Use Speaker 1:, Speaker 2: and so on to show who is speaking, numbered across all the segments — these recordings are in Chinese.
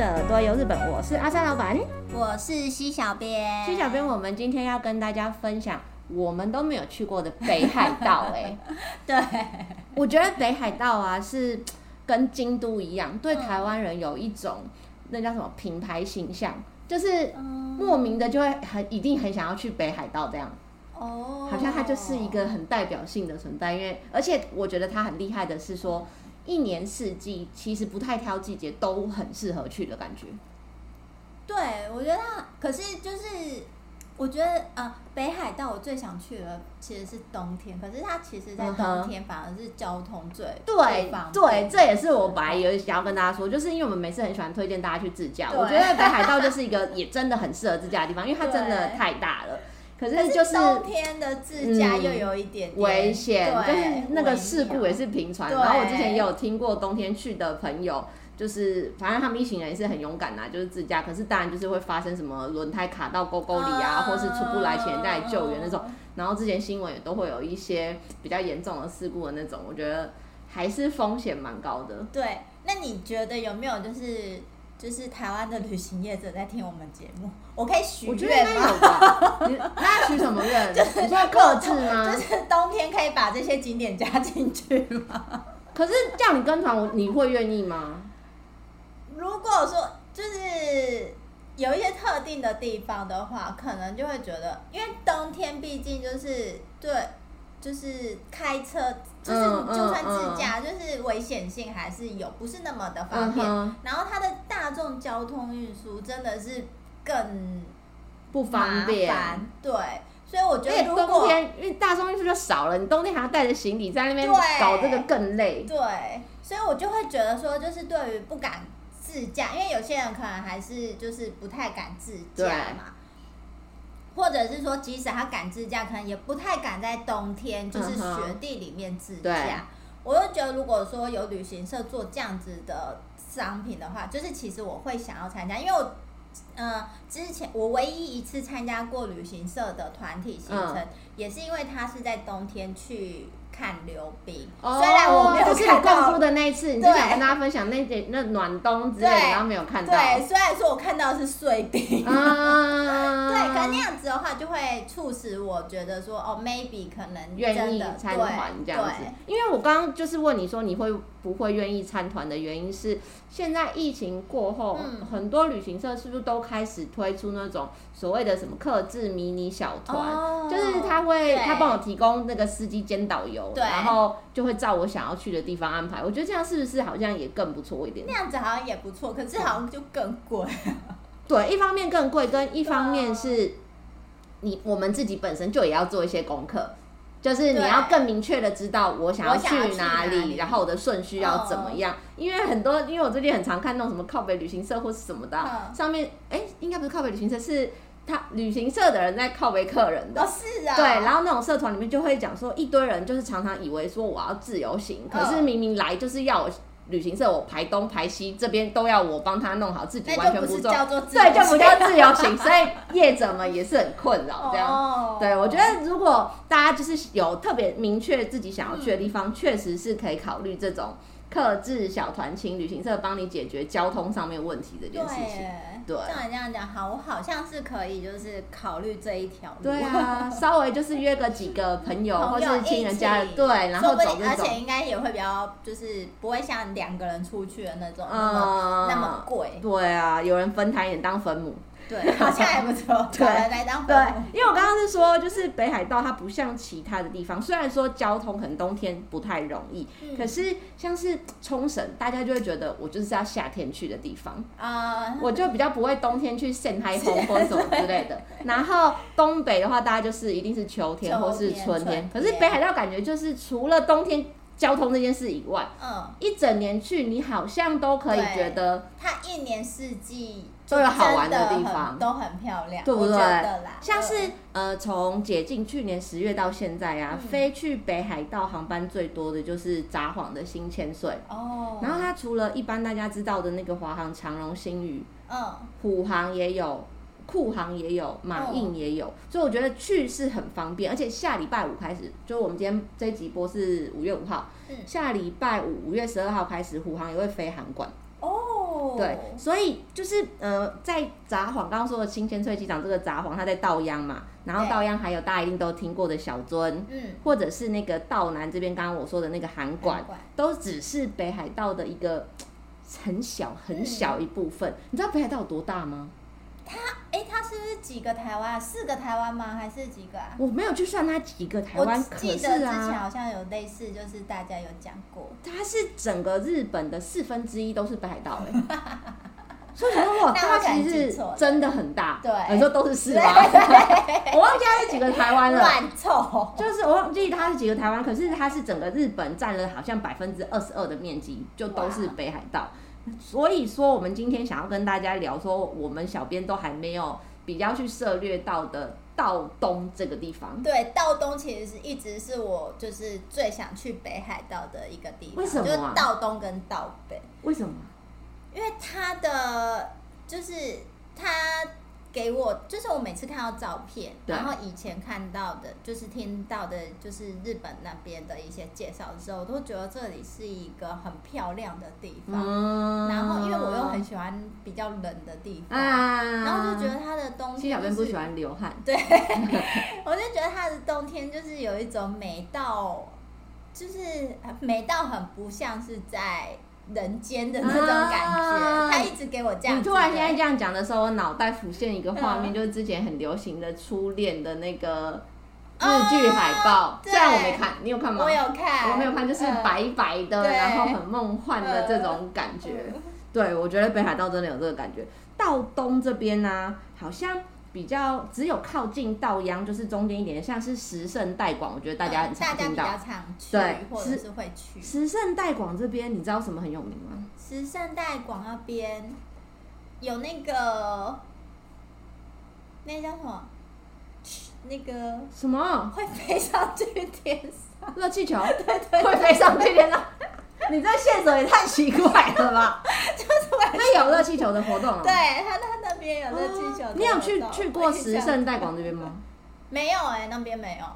Speaker 1: 着耳朵游日本，我是阿三老板，
Speaker 2: 我是西小编。
Speaker 1: 西小编，我们今天要跟大家分享我们都没有去过的北海道。哎，
Speaker 2: 对，
Speaker 1: 我觉得北海道啊是跟京都一样，对台湾人有一种、嗯、那叫什么品牌形象，就是莫名的就会很一定很想要去北海道这样。哦，好像它就是一个很代表性的存在，因为而且我觉得它很厉害的是说。一年四季其实不太挑季节，都很适合去的感觉。
Speaker 2: 对，我觉得它，可是就是我觉得呃，北海道我最想去的其实是冬天，可是它其实在冬天反而是交通最
Speaker 1: 对对，这也是我本来有想要跟大家说，就是因为我们每次很喜欢推荐大家去自驾，我觉得北海道就是一个也真的很适合自驾的地方，因为它真的太大了。可是就是
Speaker 2: 冬天的自驾又有一点，危险，
Speaker 1: 就是那个事故也是频传。然后我之前也有听过冬天去的朋友，就是反正他们一行人也是很勇敢呐，就是自驾。可是当然就是会发生什么轮胎卡到沟沟里啊，或是出不来，请人家来救援那种。然后之前新闻也都会有一些比较严重的事故的那种，我觉得还是风险蛮高的。
Speaker 2: 对，那你觉得有没有就是？就是台湾的旅行业者在听我们节目，我可以许愿吗？
Speaker 1: 你 那许什么愿？
Speaker 2: 就是
Speaker 1: 你说要克制吗？
Speaker 2: 就是冬天可以把这些景点加进去吗？
Speaker 1: 可是叫你跟团，我你会愿意吗？
Speaker 2: 如果说就是有一些特定的地方的话，可能就会觉得，因为冬天毕竟就是对。就是开车，就是就算自驾，就是危险性还是有，不是那么的方便。然后它的大众交通运输真的是更
Speaker 1: 不方便。
Speaker 2: 对，所以我觉得如果
Speaker 1: 冬天，因为大众运输就少了，你冬天还要带着行李在那边搞这个更累。
Speaker 2: 对，所以我就会觉得说，就是对于不敢自驾，因为有些人可能还是就是不太敢自驾嘛。或者是说，即使他敢自驾，可能也不太敢在冬天就是雪地里面自驾。Uh-huh. 我就觉得，如果说有旅行社做这样子的商品的话，就是其实我会想要参加，因为我，呃，之前我唯一一次参加过旅行社的团体行程，uh. 也是因为他是在冬天去。看溜冰，虽然我没有看到，就是你共租的那一次，你就想跟大家分享那点那暖冬之类的，然后没有看到。对，虽然说我看到的是碎冰，啊、对，可那样子的话就会促使我觉得说，哦，maybe 可能愿意参团这样子。因为我刚刚就是问你说你会不会愿意参团的原因是，现在疫情过后，嗯、很多旅行社是不是都开始推出那种所谓的什么克制迷你小团，哦，就是他会他帮我提供那个司机兼导游。对，然后就会照我想要去的地方安排。我觉得这样是不是好像也更不错一点？那样子好像也不错，可是好像就更贵。
Speaker 1: 对，一方面更贵，跟一方面是你我们自己本身就也要做一些功课，就是你要更明确的知道我想要去哪里，哪里然后我的顺序要怎么样。因为很多，因为我最近很常看那种什么靠北旅行社或是什么的，上面哎，应该不是靠北旅行社是。他旅行社的人在靠背客人的，
Speaker 2: 哦是啊，
Speaker 1: 对，然后那种社团里面就会讲说，一堆人就是常常以为说我要自由行，可是明明来就是要我旅行社我排东排西这边都要我帮他弄好，自己完全不做，对，就不叫自由行，所以业者们也是很困扰这样。哦，对，我觉得如果大家就是有特别明确自己想要去的地方，确实是可以考虑这种。客制小团，请旅行社帮你解决交通上面问题这件事情。对，像你这样讲，好，我好像是可以，就是考虑这一条路。对啊，稍微就是约个几个朋友，或是亲人家人，对，然后走，而且应该也会比较，就是不会像两个人出去的那种，嗯，那么贵。对啊，有人分摊也当分母。对，好像还不错。对，来当对，因为我刚刚是说，就是北海道它不像其他的地方，虽然说交通可能冬天不太容易，嗯、可是像是冲绳，大家就会觉得我就是要夏天去的地方啊、嗯，我就比较不会冬天去晒太阳或什么之类的。然后东北的话，大家就是一定是秋天或是春天，春天，可是北海道感觉就是除了冬天交通这件事以外，嗯，一整年去你好像都可以觉得它一年四季。都有好玩的地方，都很漂亮，对不对？像是呃，从解禁去年十月到现在啊，嗯、飞去北海道航班最多的就是札幌的新千岁哦。然后它除了一般大家知道的那个华航、长荣、新宇，嗯，虎航也有，酷航也有，马印也有，所以我觉得去是很方便。而且下礼拜五开始，就我们今天这一集播是五月五号，嗯，下礼拜五五月十二号开始，虎航也会飞函
Speaker 2: 馆。
Speaker 1: 对，所以就是呃，在札幌刚刚说的新千岁机场这个札幌，它在道央嘛，然后道央还有大家一定都听过的小樽，嗯，或者是那个道南这边，刚刚我说的那个函馆，都只是北海道的一个很小很小一部分。嗯、你知道北海道有多大吗？
Speaker 2: 它，哎、欸，它是不是几个台湾？四个台湾吗？还是几个啊？
Speaker 1: 我没有去算他几个台湾，
Speaker 2: 我记得之前好像有类似，就是大家有讲过，
Speaker 1: 它是整个日本的四分之一都是北海道哎。所以说哇，它其实是真的很大，
Speaker 2: 对，
Speaker 1: 你说都是四八？我忘记它是几个台湾了，
Speaker 2: 乱凑，
Speaker 1: 就是我忘记它是几个台湾，可是它是整个日本占了好像百分之二十二的面积，就都是北海道。所以说，我们今天想要跟大家聊说，我们小编都还没有比较去涉略到的道东这个地方。
Speaker 2: 对，道东其实是一直是我就是最想去北海道的一个地方。
Speaker 1: 为什么？
Speaker 2: 就是道东跟道北。
Speaker 1: 为什么？
Speaker 2: 因为它的就是它。给我就是我每次看到照片，然后以前看到的，就是听到的，就是日本那边的一些介绍的时候，我都觉得这里是一个很漂亮的地方。嗯、然后因为我又很喜欢比较冷的地方，啊、然后就觉得它的冬天、就是，小编
Speaker 1: 不喜欢流汗。
Speaker 2: 对，我就觉得它的冬天就是有一种美到，就是美到很不像是在。人间的那种感觉，啊、他一直给我这样。
Speaker 1: 你突然现在这样讲的时候，我脑袋浮现一个画面，嗯、就是之前很流行的初恋的那个日剧海报。啊、虽然我没看，你有看吗？
Speaker 2: 我有看，
Speaker 1: 我没有看，就是白白的，嗯、然后很梦幻的这种感觉。嗯、对，我觉得北海道真的有这个感觉。道东这边呢、啊，好像。比较只有靠近稻央，就是中间一点，像是石盛代广，我觉得大家很常听到，
Speaker 2: 对，或者是会去。
Speaker 1: 石盛代广这边，你知道什么很有名吗？
Speaker 2: 石盛代广那边有那个，那叫什么？那个
Speaker 1: 什么？
Speaker 2: 会飞上去天上？
Speaker 1: 热气球？
Speaker 2: 对，对对，
Speaker 1: 会飞上去天上。你这线索也太奇怪了吧？就是那有热气球的活动啊？
Speaker 2: 对，他他那边有热气球。
Speaker 1: 你有去去过石胜代广这边吗？
Speaker 2: 没有哎、欸，那边没有。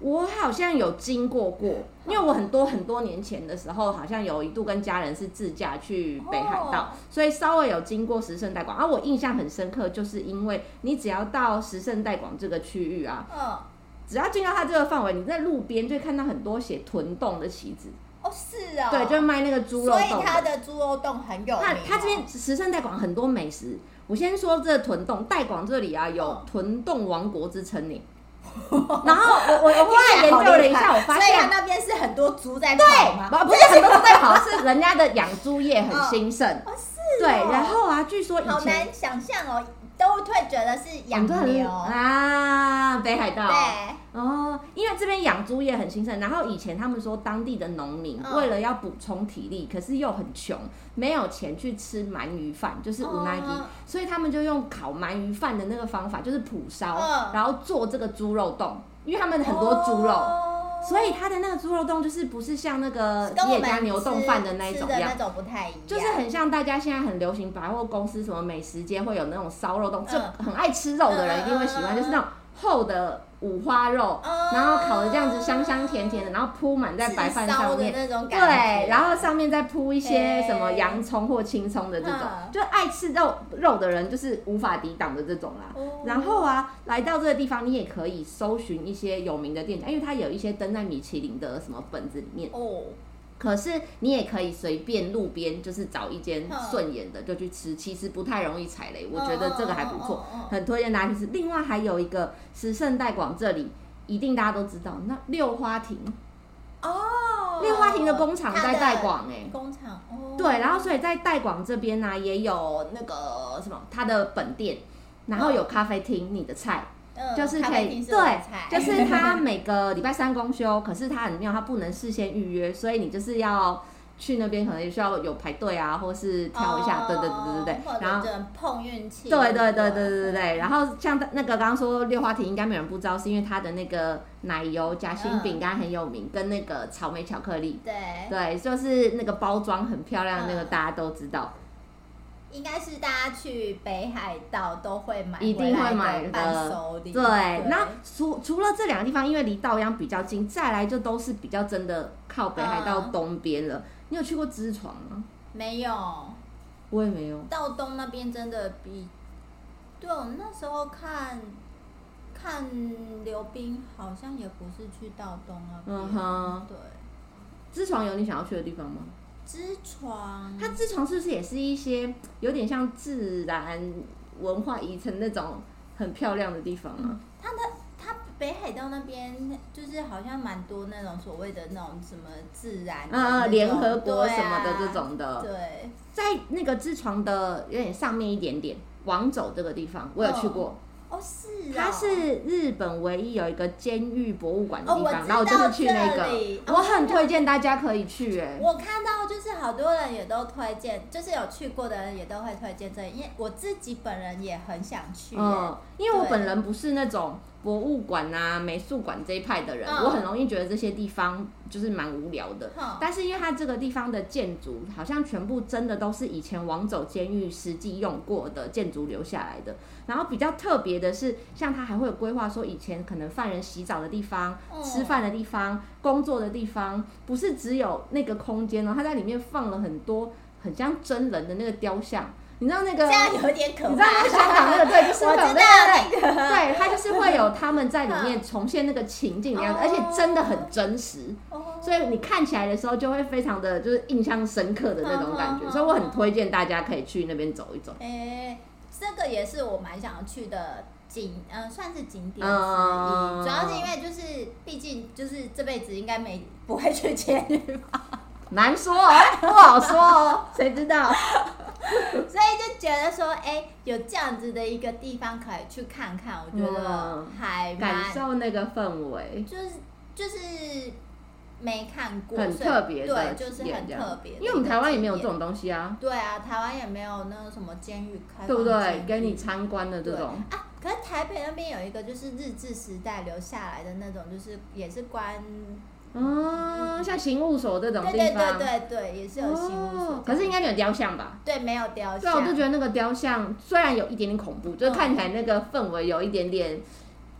Speaker 1: 我好像有经过过，因为我很多很多年前的时候，好像有一度跟家人是自驾去北海道，所以稍微有经过石胜代广。而、啊、我印象很深刻，就是因为你只要到石胜代广这个区域啊，嗯，只要进到它这个范围，你在路边就会看到很多写豚洞的旗子。
Speaker 2: 哦，是啊、哦，
Speaker 1: 对，就是卖那个猪肉丼，
Speaker 2: 所以它的猪肉冻很有名、哦。
Speaker 1: 它它这边石胜代广很多美食，我先说这个豚丼，代广这里啊有屯洞王国之称呢。然后我我我后来研究了一下，我发现
Speaker 2: 它那边是很多猪在跑吗？
Speaker 1: 不不是很多猪在跑，是人家的养猪业很兴盛。
Speaker 2: 哦，是、哦。
Speaker 1: 对，然后啊，据说以前
Speaker 2: 好难想象哦。都会觉得是养牛
Speaker 1: 啊，北海道。
Speaker 2: 对。
Speaker 1: 哦，因为这边养猪业很兴盛，然后以前他们说当地的农民为了要补充体力，可是又很穷，没有钱去吃鳗鱼饭，就是乌奈吉，所以他们就用烤鳗鱼饭的那个方法，就是普烧，然后做这个猪肉冻，因为他们很多猪肉。所以它的那个猪肉冻就是不是像那个吉野家牛冻饭的那一种一样，就是很像大家现在很流行百货公司什么美食街会有那种烧肉冻，就很爱吃肉的人一定会喜欢，就是那种厚的五花肉，然后烤的这样子香香甜甜的，然后铺满在白饭上面，对，然后上面再铺一些什么洋葱或青葱的这种，就爱吃肉肉的人就是无法抵挡的这种啦。然后啊，来到这个地方，你也可以搜寻一些有名的店家，因为它有一些登在米其林的什么本子里面。可是你也可以随便路边就是找一间顺眼的就去吃，其实不太容易踩雷，我觉得这个还不错，很推荐大家去吃。另外还有一个是盛代广这里，一定大家都知道，那六花亭。哦，六花亭的工厂在代广哎，
Speaker 2: 工厂哦，
Speaker 1: 对，然后所以在代广这边呢也有那个什么它的本店，然后有咖啡厅，你的菜。就是可以，对，就 是他每个礼拜三公休，可是他很妙，他不能事先预约，所以你就是要去那边，可能也需要有排队啊，或是挑一下，对对对对对，然后
Speaker 2: 碰运气，
Speaker 1: 对对对对对对对，然后像那个刚刚说六花亭，应该没有人不知道，是因为它的那个奶油夹心饼干很有名，跟那个草莓巧克力，
Speaker 2: 对
Speaker 1: 对，就是那个包装很漂亮，那个大家都知道。
Speaker 2: 应该是大家去北海道都会买，
Speaker 1: 一定会买的伴手礼。对，那除除了这两个地方，因为离稻央比较近，再来就都是比较真的靠北海道东边了。你有去过知床吗？
Speaker 2: 没有。
Speaker 1: 我也没有。
Speaker 2: 道东那边真的比，对，我们那时候看看溜冰，好像也不是去道东那边。嗯哼。对。
Speaker 1: 知床有你想要去的地方吗？
Speaker 2: 知床，
Speaker 1: 它织床是不是也是一些有点像自然文化遗存那种很漂亮的地方啊？
Speaker 2: 它的它北海道那边就是好像蛮多那种所谓的那种什么自然，
Speaker 1: 嗯嗯，联合国什么的这种的。
Speaker 2: 对，
Speaker 1: 在那个织床的有点上面一点点，往走这个地方我有去过。哦
Speaker 2: 哦，是、哦，
Speaker 1: 它是日本唯一有一个监狱博物馆的地方，哦、然后我就是去那个，我很推荐大家可以去、欸。哎，
Speaker 2: 我看到就是好多人也都推荐，就是有去过的人也都会推荐这，因为我自己本人也很想去、欸。嗯，
Speaker 1: 因为我本人不是那种。博物馆啊，美术馆这一派的人，嗯、我很容易觉得这些地方就是蛮无聊的。嗯、但是因为它这个地方的建筑，好像全部真的都是以前王走监狱实际用过的建筑留下来的。然后比较特别的是，像它还会有规划说，以前可能犯人洗澡的地方、嗯、吃饭的地方、工作的地方，不是只有那个空间哦，它在里面放了很多很像真人的那个雕像。你知道那个？
Speaker 2: 这样有点可怕。
Speaker 1: 你知道那个香港那个对，就是那个，
Speaker 2: 那个、
Speaker 1: 对，他就是会有他们在里面重现那个情景的样子，而且真的很真实，所以你看起来的时候就会非常的就是印象深刻的那种感觉，所以我很推荐大家可以去那边走一走。
Speaker 2: 哎、欸，这个也是我蛮想要去的景，嗯、呃，算是景点之一，嗯、主要是因为就是毕竟就是这辈子应该没不会去监狱吧。
Speaker 1: 难说哦，不好说哦，谁知道？
Speaker 2: 所以就觉得说，哎、欸，有这样子的一个地方可以去看看，我觉得还
Speaker 1: 感受那个氛围，
Speaker 2: 就是就是没看过，
Speaker 1: 很特别，
Speaker 2: 对，就是很特别。
Speaker 1: 因为我们台湾也没有这种东西啊。
Speaker 2: 对啊，台湾也没有那个什么监狱开，
Speaker 1: 对不对？给你参观的这种
Speaker 2: 啊。可是台北那边有一个，就是日治时代留下来的那种，就是也是关。
Speaker 1: 嗯，像刑务所这种地方，
Speaker 2: 对对对对，也是有刑务所。
Speaker 1: 可是应该没有雕像吧？
Speaker 2: 对，没有雕像。
Speaker 1: 对，我就觉得那个雕像虽然有一点点恐怖，就是看起来那个氛围有一点点，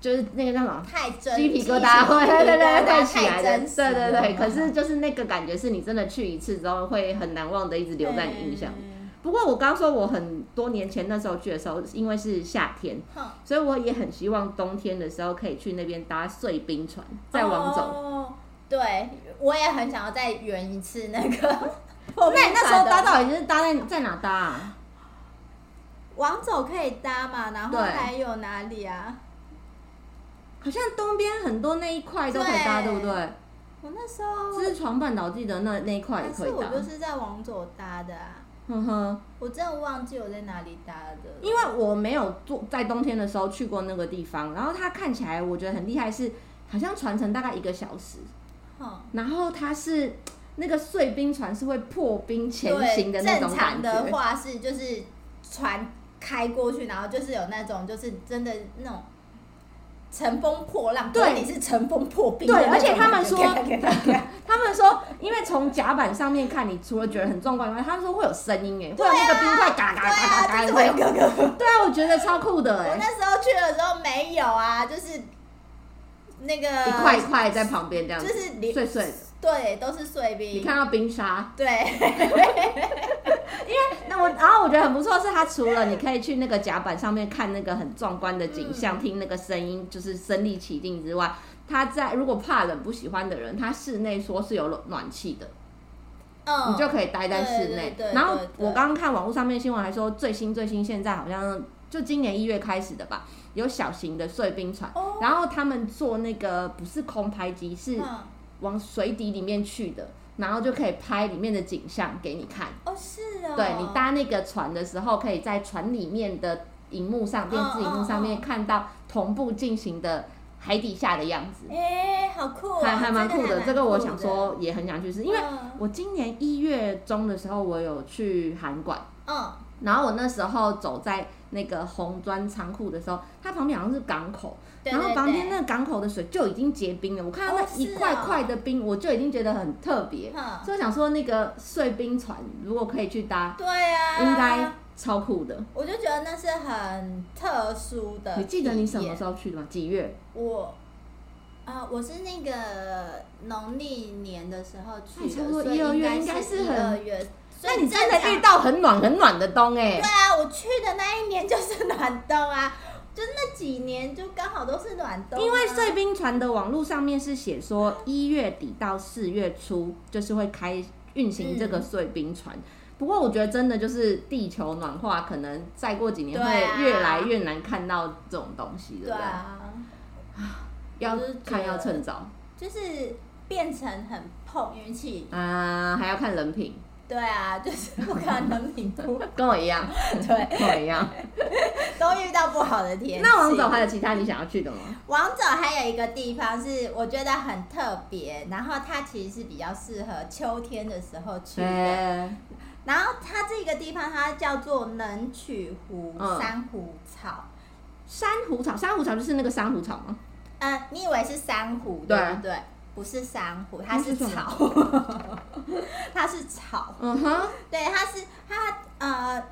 Speaker 1: 就是那个叫什么？
Speaker 2: 太真，
Speaker 1: 鸡皮疙瘩会，对对对，会起来的。对对对，可是就是那个感觉是你真的去一次之后会很难忘的，一直留在你印象。不过我刚说我很多年前那时候去的时候，因为是夏天，所以我也很希望冬天的时候可以去那边搭碎冰船，再往走。
Speaker 2: 对，我也很想要再圆一次那个。
Speaker 1: 那你那时候搭到底是搭在在哪搭啊？
Speaker 2: 往走可以搭嘛，然后还有哪里啊？
Speaker 1: 好像东边很多那一块都可以搭，对，对不对？
Speaker 2: 我那时候
Speaker 1: 是床板岛记得那那一块也可以搭。
Speaker 2: 我就是在往左搭的啊。
Speaker 1: 哼哼，
Speaker 2: 我真的忘记我在哪里搭的。
Speaker 1: 因为我没有坐在冬天的时候去过那个地方，然后它看起来我觉得很厉害，是好像船程大概一个小时。然后它是那个碎冰船是会破冰前行的那种。正常
Speaker 2: 的话是就是船开过去，然后就是有那种就是真的那种乘风破浪。对，你是乘风破冰。
Speaker 1: 对，而且 他们说，他们说，因为从甲板上面看，你除了觉得很壮观以外，他们说会有声音哎，会有那个冰块嘎嘎嘎嘎嘎的。对啊，我觉得超酷的哎。
Speaker 2: 我那时候去的时候没有啊，就是。那个
Speaker 1: 一块一块在旁边这样子，
Speaker 2: 就是
Speaker 1: 碎碎的，
Speaker 2: 对，都是碎冰。
Speaker 1: 你看到冰沙，
Speaker 2: 对。
Speaker 1: 因为那我，然后我觉得很不错，是它除了你可以去那个甲板上面看那个很壮观的景象，嗯、听那个声音，就是身临其境之外，它在如果怕冷不喜欢的人，它室内说是有暖气的，嗯，你就可以待在室内。然后我刚刚看网络上面新闻还说，最新最新现在好像就今年一月开始的吧。有小型的碎冰船，哦、然后他们坐那个不是空拍机，是往水底里面去的，然后就可以拍里面的景象给你看。
Speaker 2: 哦，是哦。
Speaker 1: 对，你搭那个船的时候，可以在船里面的荧幕上、电视荧幕上面看到同步进行的海底下的样子。
Speaker 2: 哎，好酷、哦！
Speaker 1: 还还蛮酷的，这个我想说也很想去试，因为我今年一月中的时候，我有去韩馆。嗯。然后我那时候走在那个红砖仓库的时候，它旁边好像是港口，对对对，然后旁边那个港口的水就已经结冰了。我看到那一块块的冰，我就已经觉得很特别。哦、所以我想说，那个碎冰船如果可以去搭，
Speaker 2: 对啊，
Speaker 1: 应该超酷的。
Speaker 2: 我就觉得那是很特殊的。
Speaker 1: 你记得你什么时候去的吗？几月？
Speaker 2: 我啊、呃，我是那个农历年的时候去的，
Speaker 1: 一二月，应该是很。那你真的遇到很暖很暖的冬哎、欸？
Speaker 2: 对啊，我去的那一年就是暖冬啊，就那几年就刚好都是暖冬、啊。
Speaker 1: 因为碎冰船的网络上面是写说一月底到四月初就是会开运行这个碎冰船。嗯不过我觉得真的就是地球暖化，可能再过几年会越来越难看到这种东西，对不？对啊，要看要趁早，
Speaker 2: 就是变成很碰运气
Speaker 1: 啊，还要看人品。
Speaker 2: 对啊，就是不看人品不
Speaker 1: 跟我一样，
Speaker 2: 对，
Speaker 1: 跟我一样，
Speaker 2: 都遇到不好的天气。
Speaker 1: 那王总还有其他你想要去的吗？
Speaker 2: 王总还有一个地方是我觉得很特别，然后它其实是比较适合秋天的时候去的。欸然后它这个地方，它叫做能取湖珊瑚草。
Speaker 1: 珊瑚草，珊瑚草就是那个珊瑚草吗？
Speaker 2: 嗯，你以为是珊瑚对不对？不是珊瑚，它是草。它是草。嗯哼。对，它是它呃，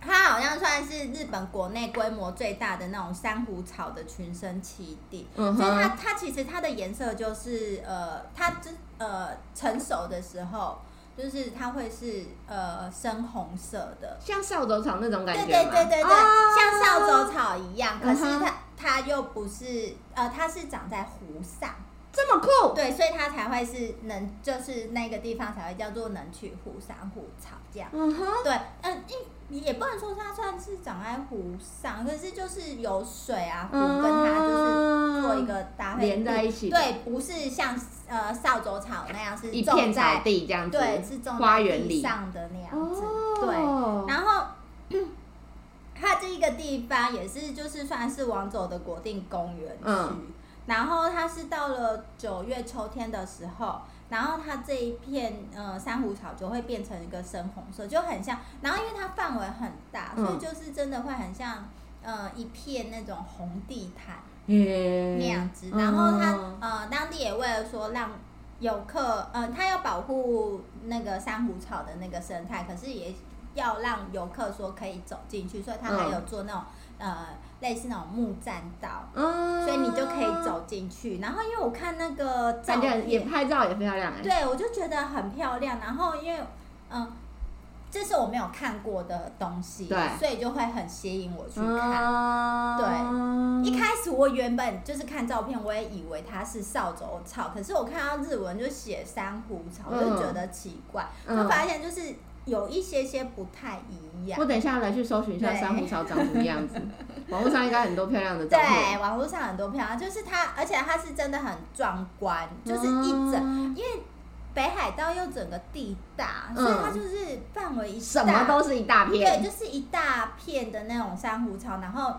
Speaker 2: 它好像算是日本国内规模最大的那种珊瑚草的群生栖地。嗯哼。所以它它其实它的颜色就是呃，它这呃成熟的时候。就是它会是呃深红色的，
Speaker 1: 像扫帚草那种感觉。
Speaker 2: 对对对对对，哦、像扫帚草一样，可是它、嗯、它又不是呃，它是长在湖上，
Speaker 1: 这么酷。
Speaker 2: 对，所以它才会是能，就是那个地方才会叫做能去湖山湖草这样。嗯哼。对，嗯，你也不能说它算是长在湖上，可是就是有水啊，湖跟它就是做一个搭配
Speaker 1: 连在一起。
Speaker 2: 对，不是像。呃，扫帚草那样是
Speaker 1: 一片草地这样子，
Speaker 2: 对，是种在地上的那样子，对。然后，它这一个地方也是，就是算是王走的国定公园区。嗯。然后它是到了九月秋天的时候，然后它这一片呃珊瑚草就会变成一个深红色，就很像。然后因为它范围很大，所以就是真的会很像呃一片那种红地毯。嗯，那样子，然后它、嗯、呃，当地也为了说让游客，呃，他要保护那个珊瑚草的那个生态，可是也要让游客说可以走进去，所以它还有做那种、嗯、呃类似那种木栈道，嗯，所以你就可以走进去。然后因为我看那个照片
Speaker 1: 也拍照也漂亮，
Speaker 2: 对，我就觉得很漂亮。然后因为嗯。这是我没有看过的东西，对，所以就会很吸引我去看。嗯、对，一开始我原本就是看照片，我也以为它是扫帚草，可是我看到日文就写珊瑚草，我就觉得奇怪，嗯、就发现就是有一些些不太一样。
Speaker 1: 我等一下来去搜寻一下珊瑚草长什么样子，网络上应该很多漂亮的照片。
Speaker 2: 对，网络上很多漂亮，就是它，而且它是真的很壮观，就是一整，嗯、因为。北海道又整个地大，所以它就是范围一大，
Speaker 1: 什么都是一大片，
Speaker 2: 对，就是一大片的那种珊瑚草，然后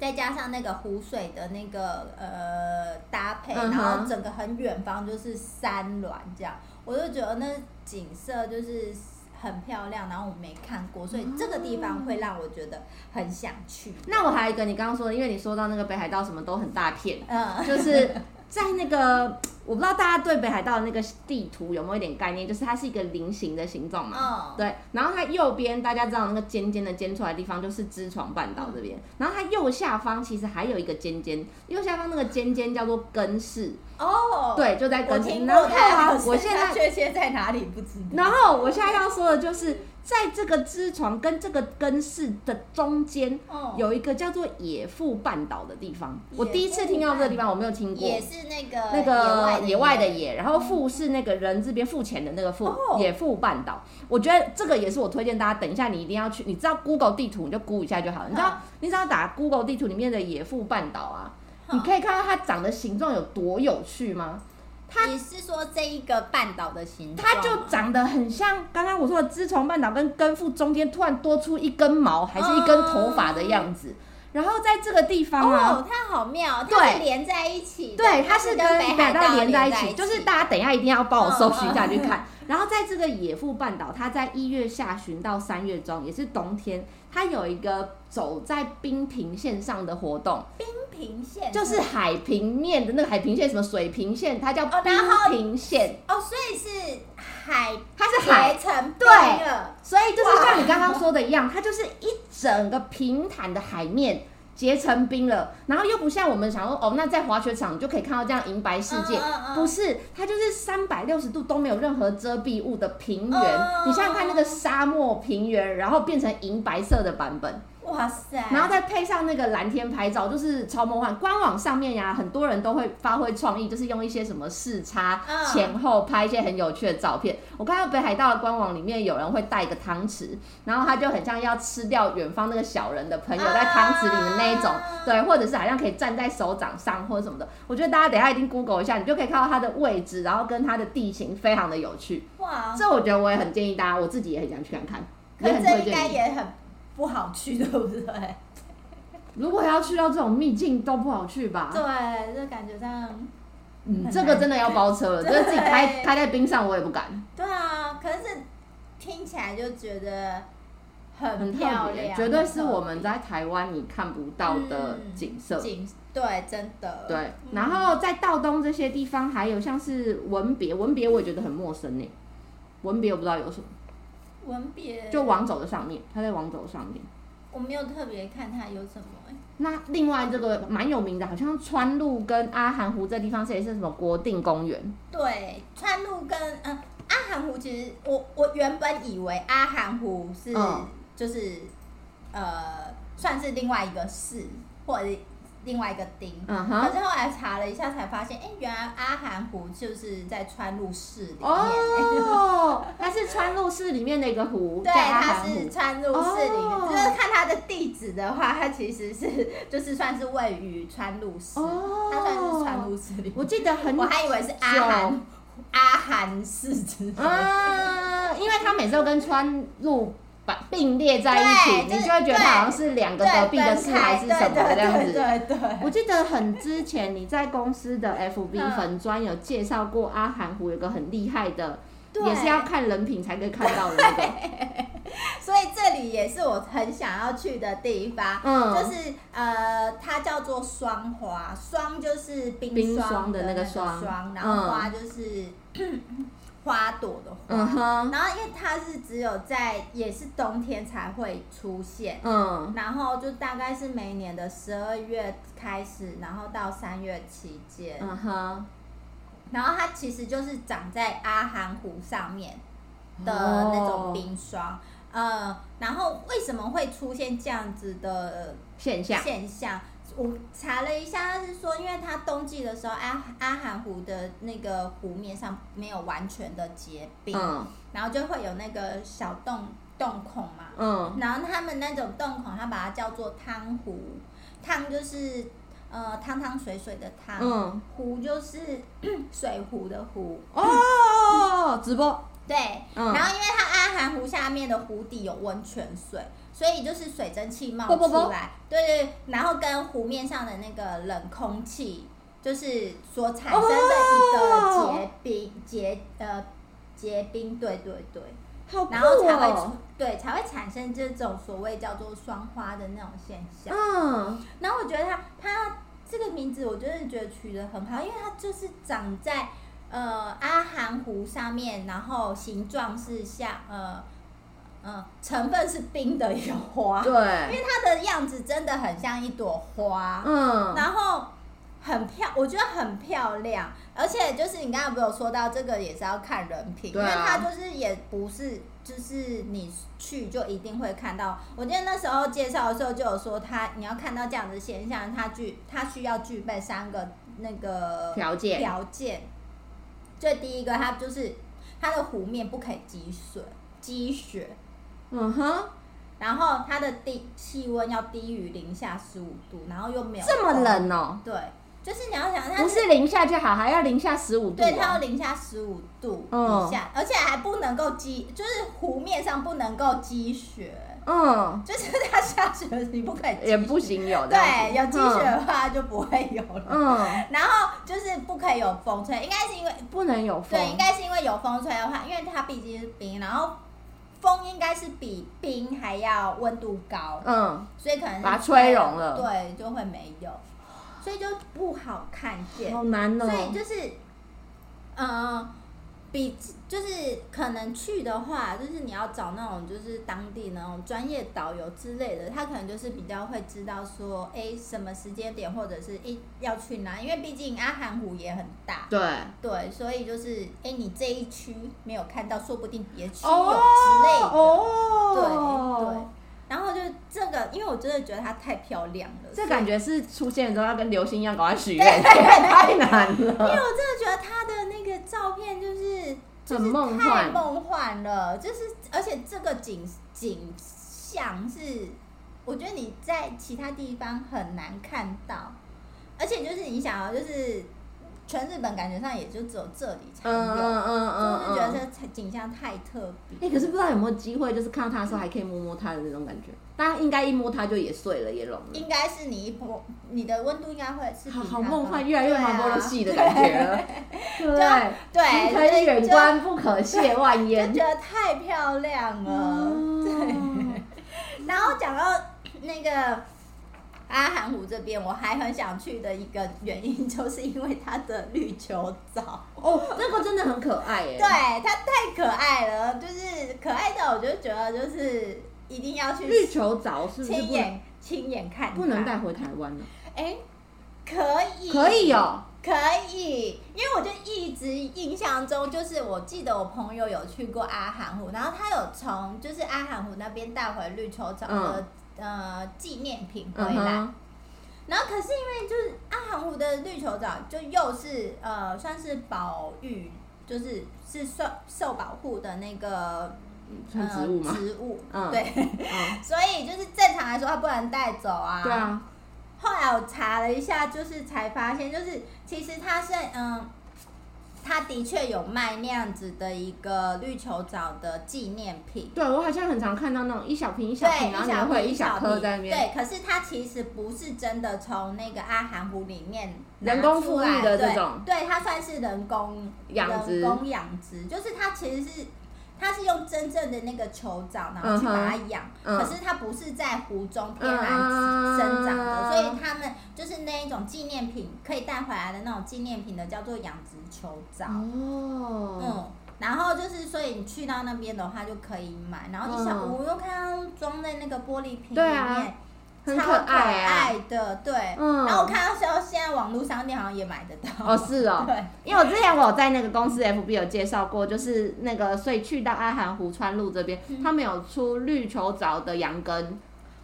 Speaker 2: 再加上那个湖水的那个呃搭配，然后整个很远方就是山峦这样，我就觉得那景色就是很漂亮，然后我没看过，所以这个地方会让我觉得很想去。
Speaker 1: 那我还有一个你刚刚说的，因为你说到那个北海道什么都很大片，嗯，就是在那个。我不知道大家对北海道的那个地图有没有一点概念，就是它是一个菱形的形状嘛。Oh. 对。然后它右边大家知道那个尖尖的尖出来的地方就是知床半岛这边，然后它右下方其实还有一个尖尖，右下方那个尖尖叫做根室。哦。Oh. 对，就在根室。然后啊，我现在
Speaker 2: 确切在哪里不知道。
Speaker 1: 然后我现在要说的就是。在这个知床跟这个根室的中间，有一个叫做野富半岛的地方。我第一次听到这个地方，我没有听过。
Speaker 2: 也是那个
Speaker 1: 那个野外的野，然后富是那个人这边付钱的那个付，野富半岛。我觉得这个也是我推荐大家，等一下你一定要去。你知道 Google 地图，你就估一下就好了。你知道，你只要打 Google 地图里面的野富半岛啊，你可以看到它长的形状有多有趣吗？
Speaker 2: 它你是说这一个半岛的形状？
Speaker 1: 它就长得很像刚刚我说的枝床半岛跟根付中间突然多出一根毛，还是一根头发的样子。然后在这个地方啊，
Speaker 2: 哦，它好妙，它是连在一起，
Speaker 1: 对，它是跟北海道连在一起。就是大家等一下一定要帮我搜寻一下去看。然后在这个野富半岛，它在一月下旬到三月中，也是冬天，它有一个走在冰平线上的活动。
Speaker 2: 冰平线
Speaker 1: 就是海平面的那个海平线，什么水平线，它叫冰平线。
Speaker 2: 哦，所以是海，
Speaker 1: 它是海
Speaker 2: 层。
Speaker 1: 对，所以就是像你刚刚说的一样，它就是一整个平坦的海面结成冰了，然后又不像我们想说哦，那在滑雪场你就可以看到这样银白世界，不是，它就是三百六十度都没有任何遮蔽物的平原。你想想看，那个沙漠平原，然后变成银白色的版本。
Speaker 2: 哇塞！
Speaker 1: 然后再配上那个蓝天拍照，就是超梦幻。官网上面呀，很多人都会发挥创意，就是用一些什么视差前后拍一些很有趣的照片。我看到北海道的官网里面有人会带一个汤匙，然后他就很像要吃掉远方那个小人的朋友在汤匙里的那一种，对，或者是好像可以站在手掌上或者什么的。我觉得大家等一下一定 Google 一下，你就可以看到它的位置，然后跟它的地形非常的有趣。哇！这我觉得我也很建议大家，我自己也很想去看看，也很推荐。
Speaker 2: 应该也很。不好去，对不对？
Speaker 1: 如果要去到这种秘境，都不好去吧？
Speaker 2: 对，就感觉上。
Speaker 1: 嗯，这个真的要包车了，就是自己开开在冰上，我也不敢。
Speaker 2: 对啊，可是听起来就觉得很漂亮，
Speaker 1: 绝对是我们在台湾你看不到的景色。
Speaker 2: 景对，真的。
Speaker 1: 对，然后在道东这些地方，还有像是文别，文别我也觉得很陌生呢。文别我不知道有什么。
Speaker 2: 文别
Speaker 1: 就王走的上面，他在王走上面。
Speaker 2: 我没有特别看他有什么。
Speaker 1: 那另外这个蛮有名的，好像川路跟阿寒湖这地方是也是什么国定公园？
Speaker 2: 对，川路跟嗯、呃、阿寒湖，其实我我原本以为阿寒湖是、嗯、就是呃算是另外一个市或者。另外一个丁，嗯哼，可是后来查了一下才发现，哎，原来阿寒湖就是在川路市里面。
Speaker 1: 哦，它是川路市里面的一个湖。
Speaker 2: 对，它是川路市里面，哦、就是看它的地址的话，它其实是就是算是位于川路市，哦、它算是川路市里面。
Speaker 1: 我记得很，
Speaker 2: 我还以为是阿寒阿寒市之类。
Speaker 1: 嗯，因为它每次都跟川路。把并列在一起，你就会觉得它好像是两个隔壁的事还是什么这样子。对对，我记得很之前你在公司的 FB 粉专有介绍过阿寒湖有个很厉害的，也是要看人品才可以看到的那个。
Speaker 2: 所以这里也是我很想要去的地方，嗯，就是呃，它叫做霜花，霜就是冰霜的那个霜，然后花就是。嗯花朵的花，uh. 然后因为它是只有在也是冬天才会出现，嗯，然后就大概是每年的十二月开始，然后到三月期间，嗯哼、uh，huh. 然后它其实就是长在阿寒湖上面的那种冰霜，oh. 呃，然后为什么会出现这样子的现象？现象？我查了一下，他是说，因为它冬季的时候，阿阿寒湖的那个湖面上没有完全的结冰，嗯、然后就会有那个小洞洞孔嘛，嗯，然后他们那种洞孔，他把它叫做汤湖，汤就是呃汤汤水水的汤，嗯、湖就是 水壶的壶。
Speaker 1: 哦，直播。
Speaker 2: 对，嗯、然后因为它阿寒湖下面的湖底有温泉水。所以就是水蒸气冒出来，对对，然后跟湖面上的那个冷空气，就是所产生的一个结冰结呃结冰，对对对，
Speaker 1: 好哦、
Speaker 2: 然后才会对才会产生这种所谓叫做霜花的那种现象。嗯，然后我觉得它它这个名字，我真的觉得取得很好，因为它就是长在呃阿寒湖上面，然后形状是像呃。嗯，成分是冰的一个花，对，因为它的样子真的很像一朵花，嗯，然后很漂，我觉得很漂亮，而且就是你刚刚不有说到这个也是要看人品，因为它就是也不是就是你去就一定会看到。我记得那时候介绍的时候就有说，它你要看到这样的现象，它具它需要具备三个那个
Speaker 1: 条件
Speaker 2: 条件。最第一个，它就是它的湖面不可以积水积雪。嗯哼，然后它的低气温要低于零下十五度，然后又没有
Speaker 1: 这么冷哦。
Speaker 2: 对，就是你要想它，
Speaker 1: 不是零下就好，还要零下十五度。
Speaker 2: 对，它要零下十五度以下，而且还不能够积，就是湖面上不能够积雪。嗯，就是它下雪你不可以，
Speaker 1: 也不行有的。
Speaker 2: 对，有积雪的话就不会有了。嗯，然后就是不可以有风吹，应该是因为
Speaker 1: 不能有风。
Speaker 2: 对，应该是因为有风吹的话，因为它毕竟是冰，然后。风应该是比冰还要温度高，嗯，所以可能
Speaker 1: 把它吹融了，
Speaker 2: 对，就会没有，所以就不好看见，
Speaker 1: 好难哦。
Speaker 2: 所以就是，嗯、呃，比就是可能去的话，就是你要找那种就是当地那种专业导游之类的，他可能就是比较会知道说，哎、欸，什么时间点或者是一、欸、要去哪，因为毕竟阿寒湖也很大。
Speaker 1: 对
Speaker 2: 对，所以就是哎、欸，你这一区没有看到，说不定别区有之类的。哦。对对。然后就这个，因为我真的觉得它太漂亮了。
Speaker 1: 这感觉是出现的时候要跟流星一样，赶快许愿，太难了。因为我真
Speaker 2: 的觉得它的那个照片就是就是太梦幻了，就是而且这个景景象是，我觉得你在其他地方很难看到，而且就是你想要就是。全日本感觉上也就只有这里才有，嗯嗯嗯嗯，就是觉得这景象太特别。
Speaker 1: 哎、欸，可是不知道有没有机会，就是看到它的时候还可以摸摸它的那种感觉。大家应该一摸它就也碎了，也融了。
Speaker 2: 应该是你一摸，你的温度应该会是
Speaker 1: 好好梦幻，越来越细的感觉了，对不对？
Speaker 2: 对，
Speaker 1: 可以远观不可亵玩焉，
Speaker 2: 就觉得太漂亮了。嗯、对，然后讲到那个。阿寒湖这边，我还很想去的一个原因，就是因为它的绿球藻
Speaker 1: 哦，那个真的很可爱耶。
Speaker 2: 对，它太可爱了，就是可爱到我就觉得就是一定要去。
Speaker 1: 绿球藻是亲
Speaker 2: 眼亲眼看？
Speaker 1: 不能带回台湾了。
Speaker 2: 哎，可以，
Speaker 1: 可以哦，
Speaker 2: 可以，因为我就一直印象中，就是我记得我朋友有去过阿寒湖，然后他有从就是阿寒湖那边带回绿球藻的。嗯呃，纪念品回来，uh. 然后可是因为就是阿寒湖的绿球藻，就又是呃算是保育，就是是受受保护的那个呃
Speaker 1: 植物吗？
Speaker 2: 植物，对，uh. 所以就是正常来说它不能带走啊。对啊。后来我查了一下，就是才发现，就是其实它是嗯。呃他的确有卖那样子的一个绿球藻的纪念品。
Speaker 1: 对，我好像很常看到那种一小瓶一小瓶，然后里面会一小颗在那边。
Speaker 2: 对，可是它其实不是真的从那个阿寒湖里面
Speaker 1: 人工孵育的这种。
Speaker 2: 对，对，它算是人工养殖，人工养殖，就是它其实是。它是用真正的那个球藻，然后去把它养，嗯、可是它不是在湖中天然生长的，嗯、所以他们就是那一种纪念品可以带回来的那种纪念品的，叫做养殖球藻。哦，嗯，然后就是所以你去到那边的话就可以买，然后你想，我又看到装在那个玻璃瓶里面。
Speaker 1: 很可爱啊，
Speaker 2: 超可爱的，对。嗯。然后我看到说现在网络商店好像也买得到。
Speaker 1: 哦，是哦。
Speaker 2: 对。
Speaker 1: 因为我之前我有在那个公司 FB 有介绍过，就是那个所以去到阿寒湖川路这边，嗯、他们有出绿球藻的羊羹。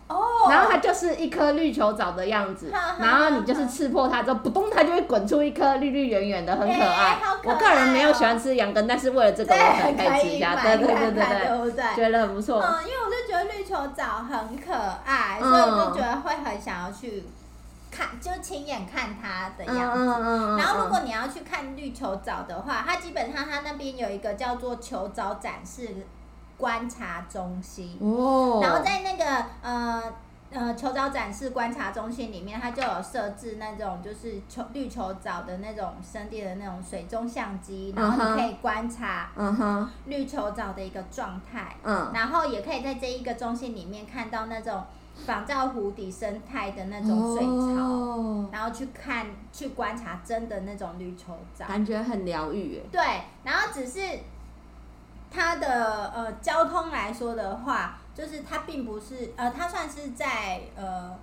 Speaker 1: 哦，然后它就是一颗绿球藻的样子，然后你就是刺破它之后，扑通，它就会滚出一颗绿绿圆圆的，很可爱。我个人没有喜欢吃羊羹，但是为了这个我可能可以吃一下，对对对对对，觉得很不错。
Speaker 2: 嗯，因为我就觉得绿球藻很可爱，所以很想要去看，就亲眼看它的样子。然后如果你要去看绿球藻的话，它基本上它那边有一个叫做球藻展示。观察中心，哦、然后在那个呃呃球藻展示观察中心里面，它就有设置那种就是球绿球藻的那种生地的那种水中相机，然后你可以观察绿球藻的一个状态，然后也可以在这一个中心里面看到那种仿照湖底生态的那种水草，哦、然后去看去观察真的那种绿球藻，
Speaker 1: 感觉很疗愈，
Speaker 2: 对，然后只是。它的呃交通来说的话，就是它并不是呃，它算是在呃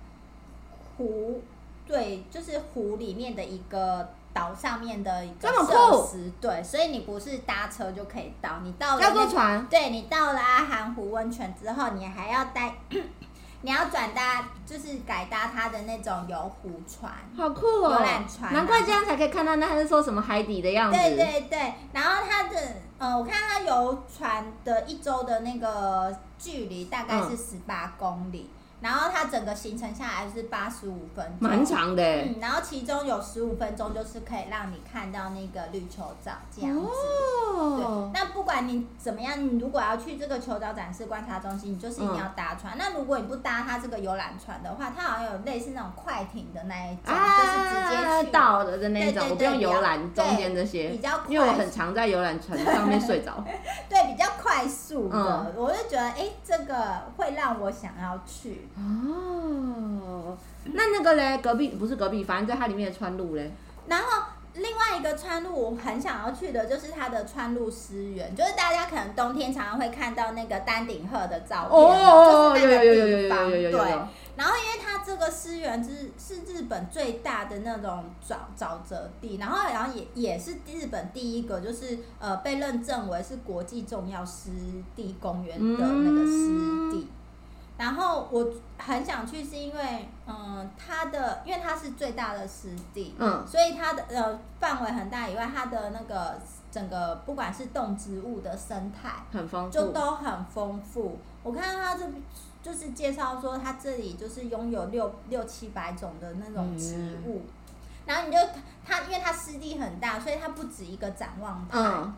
Speaker 2: 湖，对，就是湖里面的一个岛上面的一个设施，对，所以你不是搭车就可以到，你到了要
Speaker 1: 坐船，
Speaker 2: 对，你到了阿寒湖温泉之后，你还要待。你要转搭，就是改搭它的那种游湖船，
Speaker 1: 好酷哦！游览船，难怪这样才可以看到那还是说什么海底的样子。
Speaker 2: 对对对，然后它的，呃，我看它游船的一周的那个距离大概是十八公里。嗯然后它整个行程下来是八十五分钟，
Speaker 1: 蛮长的。
Speaker 2: 嗯，然后其中有十五分钟就是可以让你看到那个绿球藻这样子。哦。对。那不管你怎么样，你如果要去这个球藻展示观察中心，你就是一定要搭船。嗯、那如果你不搭它这个游览船的话，它好像有类似那种快艇的那一种，啊、就是直接去
Speaker 1: 到的的那种，不用游览中间这些。
Speaker 2: 比较快。
Speaker 1: 因为我很常在游览船上面睡着。
Speaker 2: 对，比较快速的，嗯、我就觉得，哎，这个会让我想要去。
Speaker 1: 哦，那那个嘞，隔壁不是隔壁，反正在它里面的川路嘞。
Speaker 2: 然后另外一个川路我很想要去的就是它的川路诗园，就是大家可能冬天常常会看到那个丹顶鹤的照片，哦、就是那个地方。对，然后因为它这个诗园是是日本最大的那种沼沼泽地，然后然后也也是日本第一个就是呃被认证为是国际重要湿地公园的那个湿地。嗯然后我很想去，是因为，嗯，它的因为它是最大的湿地，嗯，所以它的呃范围很大以外，它的那个整个不管是动植物的生态，
Speaker 1: 很丰富，
Speaker 2: 就都很丰富。我看到它这就是介绍说，它这里就是拥有六六七百种的那种植物，嗯、然后你就它因为它湿地很大，所以它不止一个展望台。嗯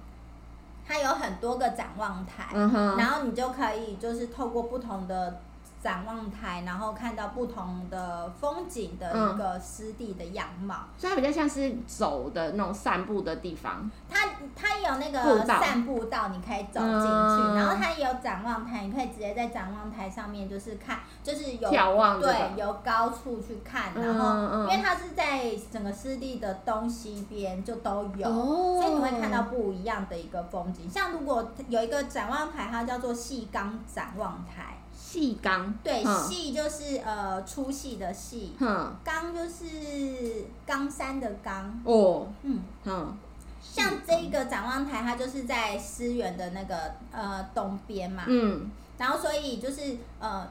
Speaker 2: 它有很多个展望台，嗯，然后你就可以就是透过不同的。展望台，然后看到不同的风景的一个湿地的样貌，嗯，
Speaker 1: 所以它比较像是走的那种散步的地方。
Speaker 2: 它它有那个散步道，你可以走进去，嗯，然后它也有展望台，你可以直接在展望台上面就是看，就是有
Speaker 1: 眺望，
Speaker 2: 对，由高处去看，然后，因为它是在整个湿地的东西边就都有，哦，所以你会看到不一样的一个风景。像如果有一个展望台，它叫做细冈展望台。
Speaker 1: 细钢。
Speaker 2: 对，细就是呃粗细的细，冈就是冈山的冈哦，嗯。嗯，像这个展望台，它就是在思源的那个呃东边嘛，嗯，然后所以就是呃。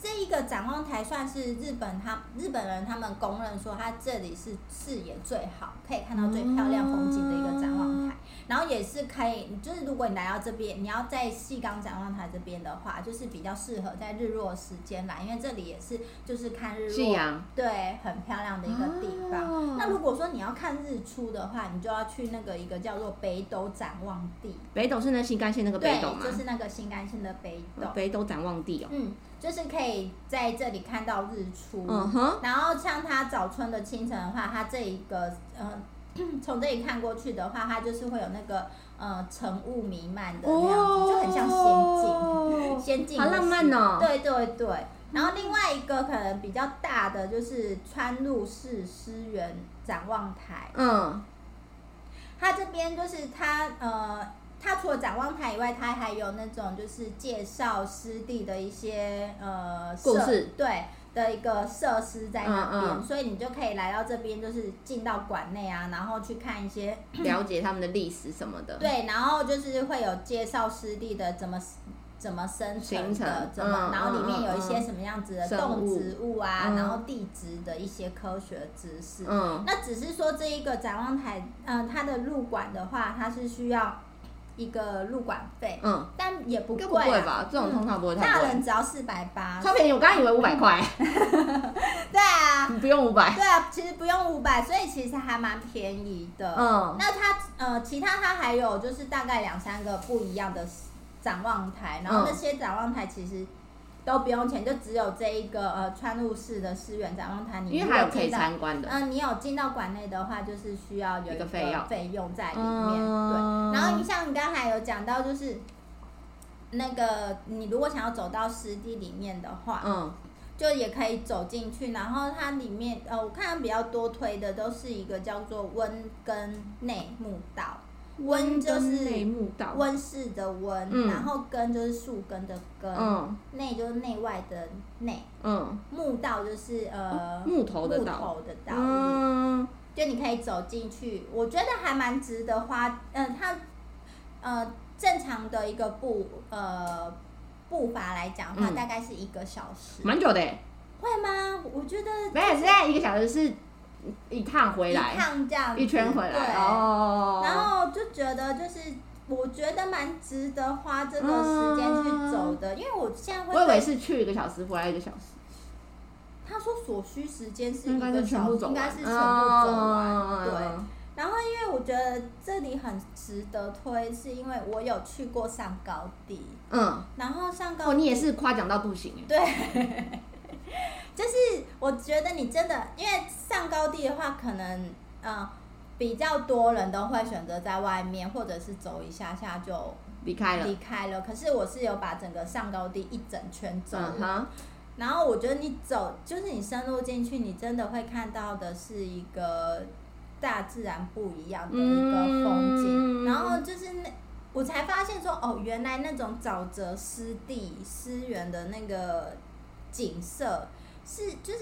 Speaker 2: 这一个展望台算是日本他日本人他们公认说，它这里是视野最好，可以看到最漂亮风景的一个展望台。然后也是可以，就是如果你来到这边，你要在细冈展望台这边的话，就是比较适合在日落时间来，因为这里也是就是看日落，
Speaker 1: 阳
Speaker 2: 对，很漂亮的一个地方。那如果说你要看日出的话，你就要去那个一个叫做北斗展望地。
Speaker 1: 北斗是那新干线那个北斗吗？
Speaker 2: 对，就是那个新干线的北斗。
Speaker 1: 北斗展望地哦。
Speaker 2: 嗯。就是可以在这里看到日出，uh. 然后像它早春的清晨的话，它这一个呃，从这里看过去的话，它就是会有那个呃晨雾弥漫的那样子，oh. 就很像仙境，仙境。
Speaker 1: 好浪漫哦！
Speaker 2: 对对对。然后另外一个可能比较大的就是川路市诗园展望台，嗯，它这边就是它呃。它除了展望台以外，它还有那种就是介绍湿地的一些呃
Speaker 1: 故事，
Speaker 2: 对的一个设施在那边，嗯嗯，所以你就可以来到这边，就是进到馆内啊，然后去看一些
Speaker 1: 了解他们的历史什么的。
Speaker 2: 对，然后就是会有介绍湿地的怎么怎么生成的，怎么，然后里面有一些什么样子的动植物啊，嗯、然后地质的一些科学知识。嗯，那只是说这一个展望台，嗯、呃，它的入馆的话，它是需要。一个入馆费，嗯，但也不贵，啊，不贵
Speaker 1: 吧？这种通常不会太贵，
Speaker 2: 大人只要四百八，
Speaker 1: 超便宜。我刚刚以为五百块，
Speaker 2: 对啊，
Speaker 1: 你不用五百，
Speaker 2: 对啊，其实不用五百，所以其实还蛮便宜的。嗯，那它呃，其他它还有就是大概两三个不一样的展望台，然后那些展望台其实。都不用钱，就只有这一个呃川入式的诗园展望台，你
Speaker 1: 因为还有可以参观的。
Speaker 2: 嗯、呃，你有进到馆内的话，就是需要有一个费用费用在里面。嗯、对，然后你像你刚才有讲到，就是那个你如果想要走到湿地里面的话，嗯，就也可以走进去。然后它里面呃，我看比较多推的都是一个叫做温根内木道。温就是温室的温，嗯、然后根就是树根的根，内、嗯、就是内外的内，嗯、木道就是呃
Speaker 1: 木头的道，
Speaker 2: 木头的道，嗯、就你可以走进去，我觉得还蛮值得花，嗯、呃，它呃正常的一个步呃步伐来讲的话，大概是一个小时，
Speaker 1: 蛮久的，
Speaker 2: 会吗？我觉得
Speaker 1: 没有，现在一个小时是。一趟回来，
Speaker 2: 一趟这样，
Speaker 1: 一圈回来，
Speaker 2: 对哦。然后就觉得，就是我觉得蛮值得花这个时间去走的，嗯、因为我现在会。
Speaker 1: 我以为是去一个小时，回来一个小时。
Speaker 2: 他说所需时间是一个小时，应该是全部走完。哦、对。然后，因为我觉得这里很值得推，是因为我有去过上高地。嗯。然后上高地，
Speaker 1: 哦，你也是夸奖到不行。
Speaker 2: 对。就是我觉得你真的，因为上高地的话，可能嗯、呃、比较多人都会选择在外面，或者是走一下下就
Speaker 1: 离开了。
Speaker 2: 离开了。可是我是有把整个上高地一整圈走了，嗯、然后我觉得你走，就是你深入进去，你真的会看到的是一个大自然不一样的一个风景。嗯、然后就是那，我才发现说，哦，原来那种沼泽湿地、湿原的那个景色是，就是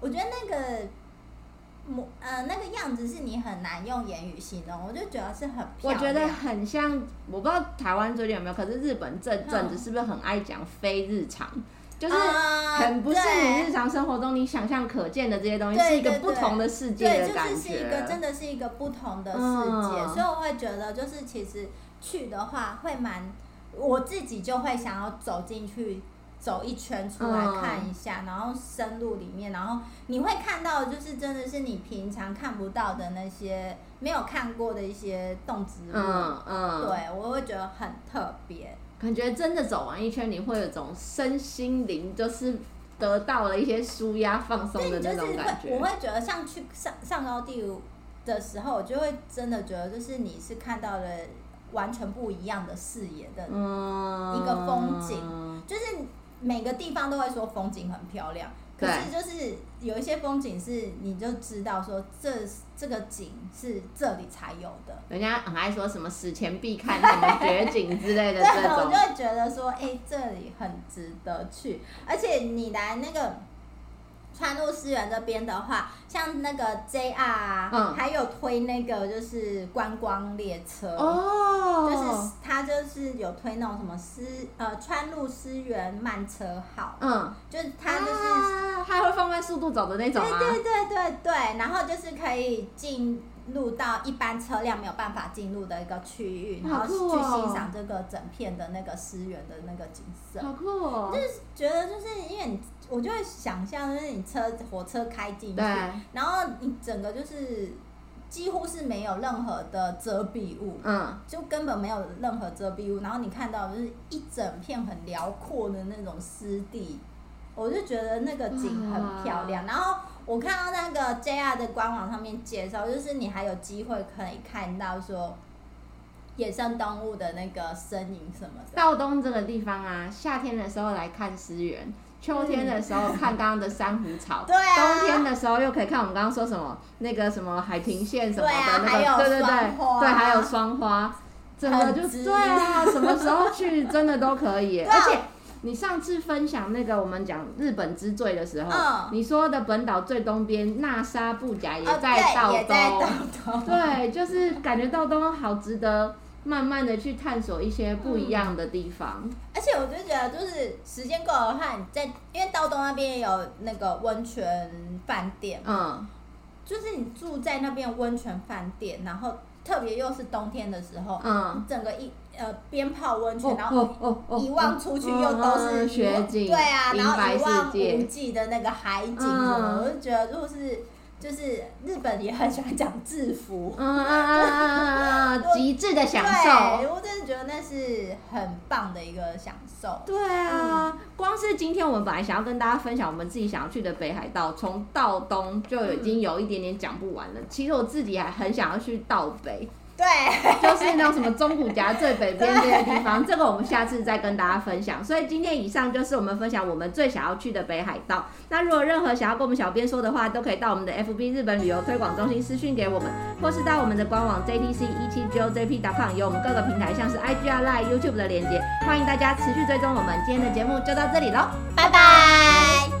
Speaker 2: 我觉得那个。模呃，那个样子是你很难用言语形容，我就觉得是很漂亮。
Speaker 1: 我觉得很像，我不知道台湾最近有没有，可是日本这阵子是不是很爱讲非日常？嗯、就是很不是你日常生活中你想象可见的这些东西，是一个不同的世界的感觉。
Speaker 2: 对，就是是一个真的是一个不同的世界，嗯、所以我会觉得，就是其实去的话会蛮，我自己就会想要走进去。走一圈出来看一下，嗯、然后深入里面，然后你会看到，就是真的是你平常看不到的那些没有看过的一些动植物，嗯嗯，对我会觉得很特别，
Speaker 1: 感觉真的走完一圈，你会有种身心灵就是得到了一些舒压放松的那种感觉。
Speaker 2: 我会觉得像去上上高地的时候，我就会真的觉得，就是你是看到了完全不一样的视野的一个风景，嗯、就是。每个地方都会说风景很漂亮，可是就是有一些风景是你就知道说这这个景是这里才有的。
Speaker 1: 人家很爱说什么史前必看什么绝景之类的这种，
Speaker 2: 对，我就会觉得说，哎、欸，这里很值得去，而且你来那个。川路思源这边的话，像那个 JR 啊，嗯、还有推那个就是观光列车，哦，就是它就是有推那种什么思呃川路思源慢车号，嗯，就是它就是
Speaker 1: 它、啊、会放慢速度走的那种吗？
Speaker 2: 对对对对对，然后就是可以进入到一般车辆没有办法进入的一个区域，然后去欣赏这个整片的那个思源的那个景色，
Speaker 1: 好酷哦！
Speaker 2: 就是觉得就是因为你。我就会想象，就是你车火车开进去，然后你整个就是几乎是没有任何的遮蔽物，嗯，就根本没有任何遮蔽物，然后你看到就是一整片很辽阔的那种湿地，我就觉得那个景很漂亮。哇然后我看到那个 JR 的官网上面介绍，就是你还有机会可以看到说野生动物的那个身影什么的。
Speaker 1: 道东这个地方啊，夏天的时候来看湿原。秋天的时候看刚刚的珊瑚草，对啊，冬天的时候又可以看我们刚刚说什么那个什么海平线什么的那个，对对对，对，还有霜花，真的就对啊，什么时候去真的都可以。而且你上次分享那个我们讲日本之最的时候，你说的本岛最东边那沙布甲也在道东，对，就是感觉道东好值得。慢慢的去探索一些不一样的地方，
Speaker 2: 且我就觉得，就是时间够的话，你在因为道东那边也有那个温泉饭店，嗯，就是你住在那边温泉饭店，然后特别又是冬天的时候，嗯，整个一呃边泡温泉，然后一望出去又都是
Speaker 1: 雪景，
Speaker 2: 对啊，然后一望无际的那个海景什么，嗯、我就觉得如果是。就是日本也很喜欢讲制服，嗯嗯嗯
Speaker 1: 嗯嗯，极致的享受。
Speaker 2: 我真的觉得那是很棒的一个享受。
Speaker 1: 对啊，光是今天我们本来想要跟大家分享我们自己想要去的北海道，从道东就已经有一点点讲不完了。其实我自己还很想要去道北。
Speaker 2: 对，
Speaker 1: 就是那种什么中古夹最北边这些地方，这个我们下次再跟大家分享。所以今天以上就是我们分享我们最想要去的北海道。那如果任何想要跟我们小编说的话，都可以到我们的 FB 日本旅游推广中心私讯给我们，或是到我们的官网 JTC 一七 GOJP.com，有我们各个平台像是 IG、Line、YouTube 的连接，欢迎大家持续追踪我们。今天的节目就到这里喽，拜拜。